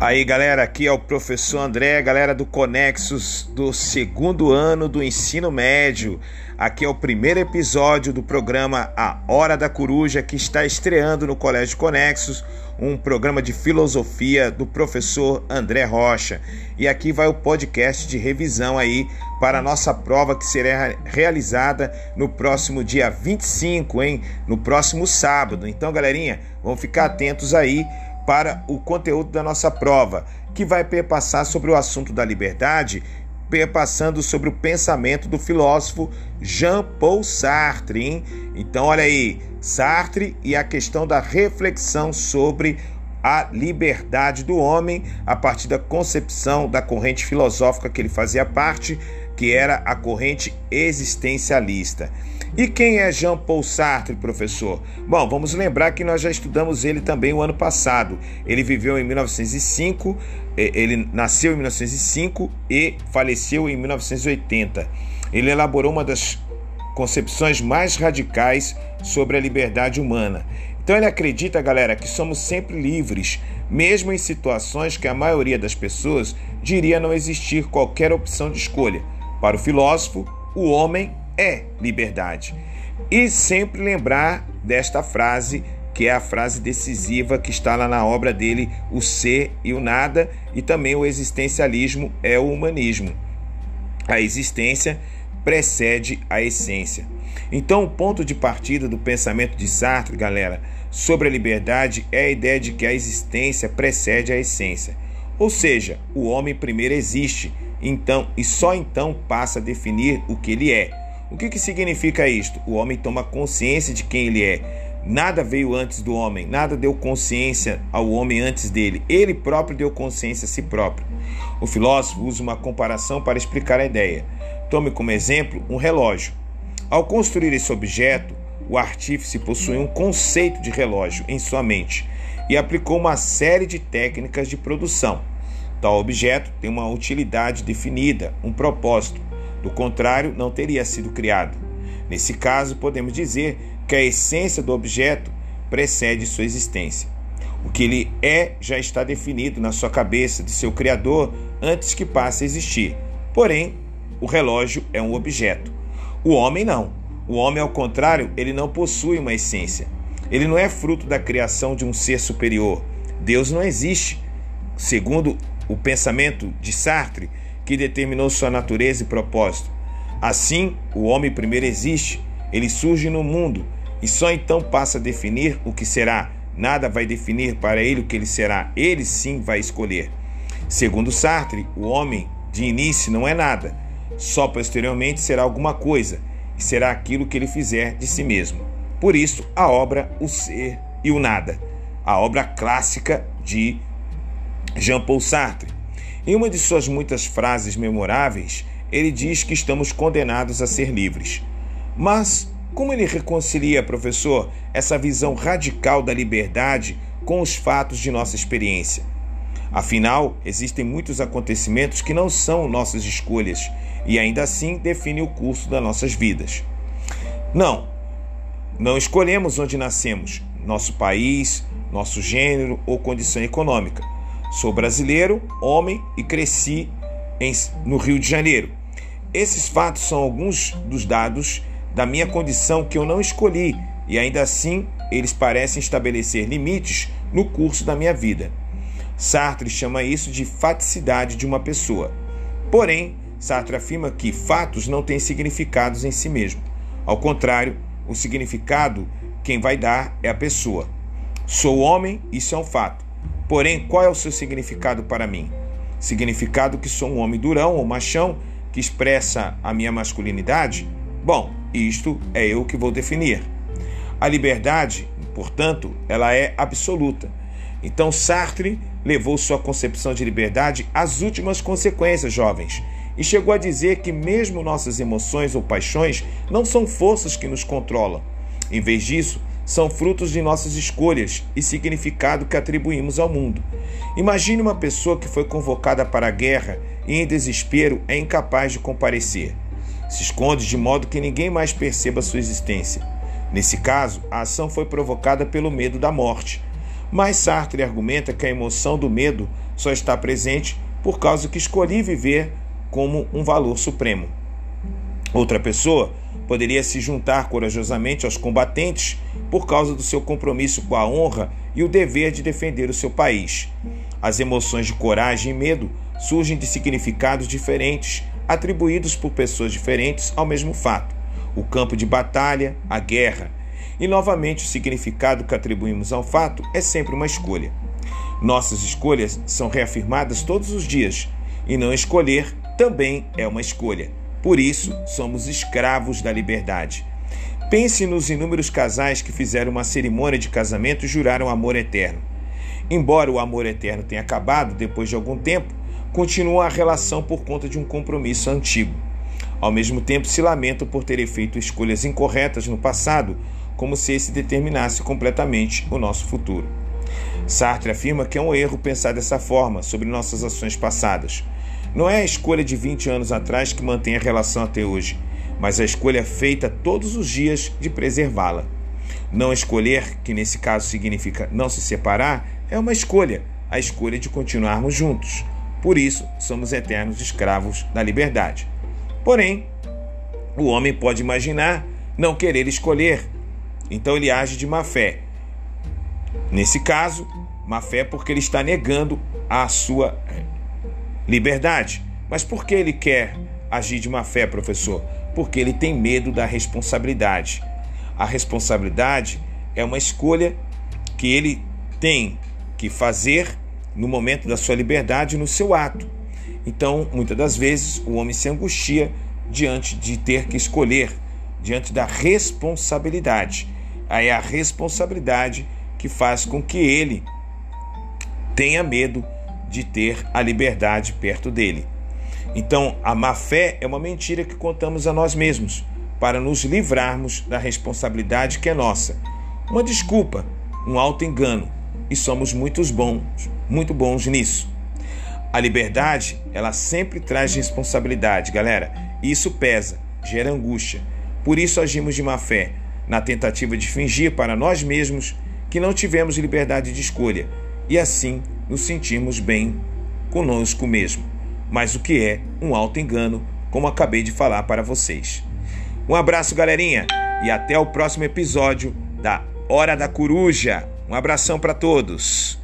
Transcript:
Aí galera, aqui é o professor André, galera do Conexos do segundo ano do ensino médio. Aqui é o primeiro episódio do programa A Hora da Coruja que está estreando no Colégio Conexos, um programa de filosofia do professor André Rocha. E aqui vai o podcast de revisão aí para a nossa prova que será realizada no próximo dia 25, hein? No próximo sábado. Então, galerinha, vamos ficar atentos aí para o conteúdo da nossa prova, que vai perpassar sobre o assunto da liberdade, perpassando sobre o pensamento do filósofo Jean-Paul Sartre. Hein? Então, olha aí, Sartre e a questão da reflexão sobre a liberdade do homem a partir da concepção da corrente filosófica que ele fazia parte, que era a corrente existencialista. E quem é Jean-Paul Sartre, professor? Bom, vamos lembrar que nós já estudamos ele também o ano passado. Ele viveu em 1905, ele nasceu em 1905 e faleceu em 1980. Ele elaborou uma das concepções mais radicais sobre a liberdade humana. Então ele acredita, galera, que somos sempre livres, mesmo em situações que a maioria das pessoas diria não existir qualquer opção de escolha. Para o filósofo, o homem é liberdade. E sempre lembrar desta frase, que é a frase decisiva que está lá na obra dele, O Ser e o Nada, e também o existencialismo é o humanismo. A existência precede a essência. Então, o ponto de partida do pensamento de Sartre, galera, sobre a liberdade é a ideia de que a existência precede a essência. Ou seja, o homem primeiro existe, então e só então passa a definir o que ele é. O que, que significa isto? O homem toma consciência de quem ele é. Nada veio antes do homem, nada deu consciência ao homem antes dele. Ele próprio deu consciência a si próprio. O filósofo usa uma comparação para explicar a ideia. Tome como exemplo um relógio. Ao construir esse objeto, o artífice possui um conceito de relógio em sua mente e aplicou uma série de técnicas de produção. Tal objeto tem uma utilidade definida, um propósito. Do contrário, não teria sido criado. Nesse caso, podemos dizer que a essência do objeto precede sua existência. O que ele é já está definido na sua cabeça de seu criador antes que passe a existir. Porém, o relógio é um objeto. O homem não. O homem, ao contrário, ele não possui uma essência. Ele não é fruto da criação de um ser superior. Deus não existe. Segundo o pensamento de Sartre, que determinou sua natureza e propósito. Assim, o homem primeiro existe, ele surge no mundo e só então passa a definir o que será. Nada vai definir para ele o que ele será, ele sim vai escolher. Segundo Sartre, o homem de início não é nada, só posteriormente será alguma coisa e será aquilo que ele fizer de si mesmo. Por isso, a obra O Ser e o Nada, a obra clássica de Jean-Paul Sartre. Em uma de suas muitas frases memoráveis, ele diz que estamos condenados a ser livres. Mas como ele reconcilia, professor, essa visão radical da liberdade com os fatos de nossa experiência? Afinal, existem muitos acontecimentos que não são nossas escolhas e ainda assim definem o curso das nossas vidas. Não, não escolhemos onde nascemos, nosso país, nosso gênero ou condição econômica. Sou brasileiro, homem e cresci em, no Rio de Janeiro. Esses fatos são alguns dos dados da minha condição que eu não escolhi e ainda assim eles parecem estabelecer limites no curso da minha vida. Sartre chama isso de faticidade de uma pessoa. Porém, Sartre afirma que fatos não têm significados em si mesmo. Ao contrário, o significado quem vai dar é a pessoa. Sou homem, isso é um fato. Porém, qual é o seu significado para mim? Significado que sou um homem durão ou machão que expressa a minha masculinidade? Bom, isto é eu que vou definir. A liberdade, portanto, ela é absoluta. Então Sartre levou sua concepção de liberdade às últimas consequências, jovens, e chegou a dizer que mesmo nossas emoções ou paixões não são forças que nos controlam. Em vez disso, são frutos de nossas escolhas e significado que atribuímos ao mundo. Imagine uma pessoa que foi convocada para a guerra e, em desespero, é incapaz de comparecer. Se esconde de modo que ninguém mais perceba sua existência. Nesse caso, a ação foi provocada pelo medo da morte. Mas Sartre argumenta que a emoção do medo só está presente por causa que escolhi viver como um valor supremo. Outra pessoa poderia se juntar corajosamente aos combatentes por causa do seu compromisso com a honra e o dever de defender o seu país. As emoções de coragem e medo surgem de significados diferentes, atribuídos por pessoas diferentes ao mesmo fato: o campo de batalha, a guerra. E novamente, o significado que atribuímos ao fato é sempre uma escolha. Nossas escolhas são reafirmadas todos os dias, e não escolher também é uma escolha. Por isso, somos escravos da liberdade. Pense nos inúmeros casais que fizeram uma cerimônia de casamento e juraram amor eterno. Embora o amor eterno tenha acabado depois de algum tempo, continua a relação por conta de um compromisso antigo. Ao mesmo tempo, se lamentam por terem feito escolhas incorretas no passado, como se esse determinasse completamente o nosso futuro. Sartre afirma que é um erro pensar dessa forma sobre nossas ações passadas. Não é a escolha de 20 anos atrás que mantém a relação até hoje, mas a escolha feita todos os dias de preservá-la. Não escolher, que nesse caso significa não se separar, é uma escolha, a escolha de continuarmos juntos. Por isso, somos eternos escravos da liberdade. Porém, o homem pode imaginar não querer escolher, então ele age de má fé. Nesse caso, má fé porque ele está negando a sua liberdade. Mas por que ele quer agir de má fé, professor? Porque ele tem medo da responsabilidade. A responsabilidade é uma escolha que ele tem que fazer no momento da sua liberdade, no seu ato. Então, muitas das vezes, o homem se angustia diante de ter que escolher, diante da responsabilidade. Aí é a responsabilidade que faz com que ele tenha medo de ter a liberdade perto dele. Então, a má fé é uma mentira que contamos a nós mesmos para nos livrarmos da responsabilidade que é nossa. Uma desculpa, um alto engano, e somos muito bons, muito bons nisso. A liberdade, ela sempre traz responsabilidade, galera. E isso pesa, gera angústia. Por isso agimos de má fé, na tentativa de fingir para nós mesmos que não tivemos liberdade de escolha e assim nos sentirmos bem conosco mesmo. Mas o que é um alto engano, como acabei de falar para vocês. Um abraço, galerinha, e até o próximo episódio da Hora da Coruja. Um abração para todos.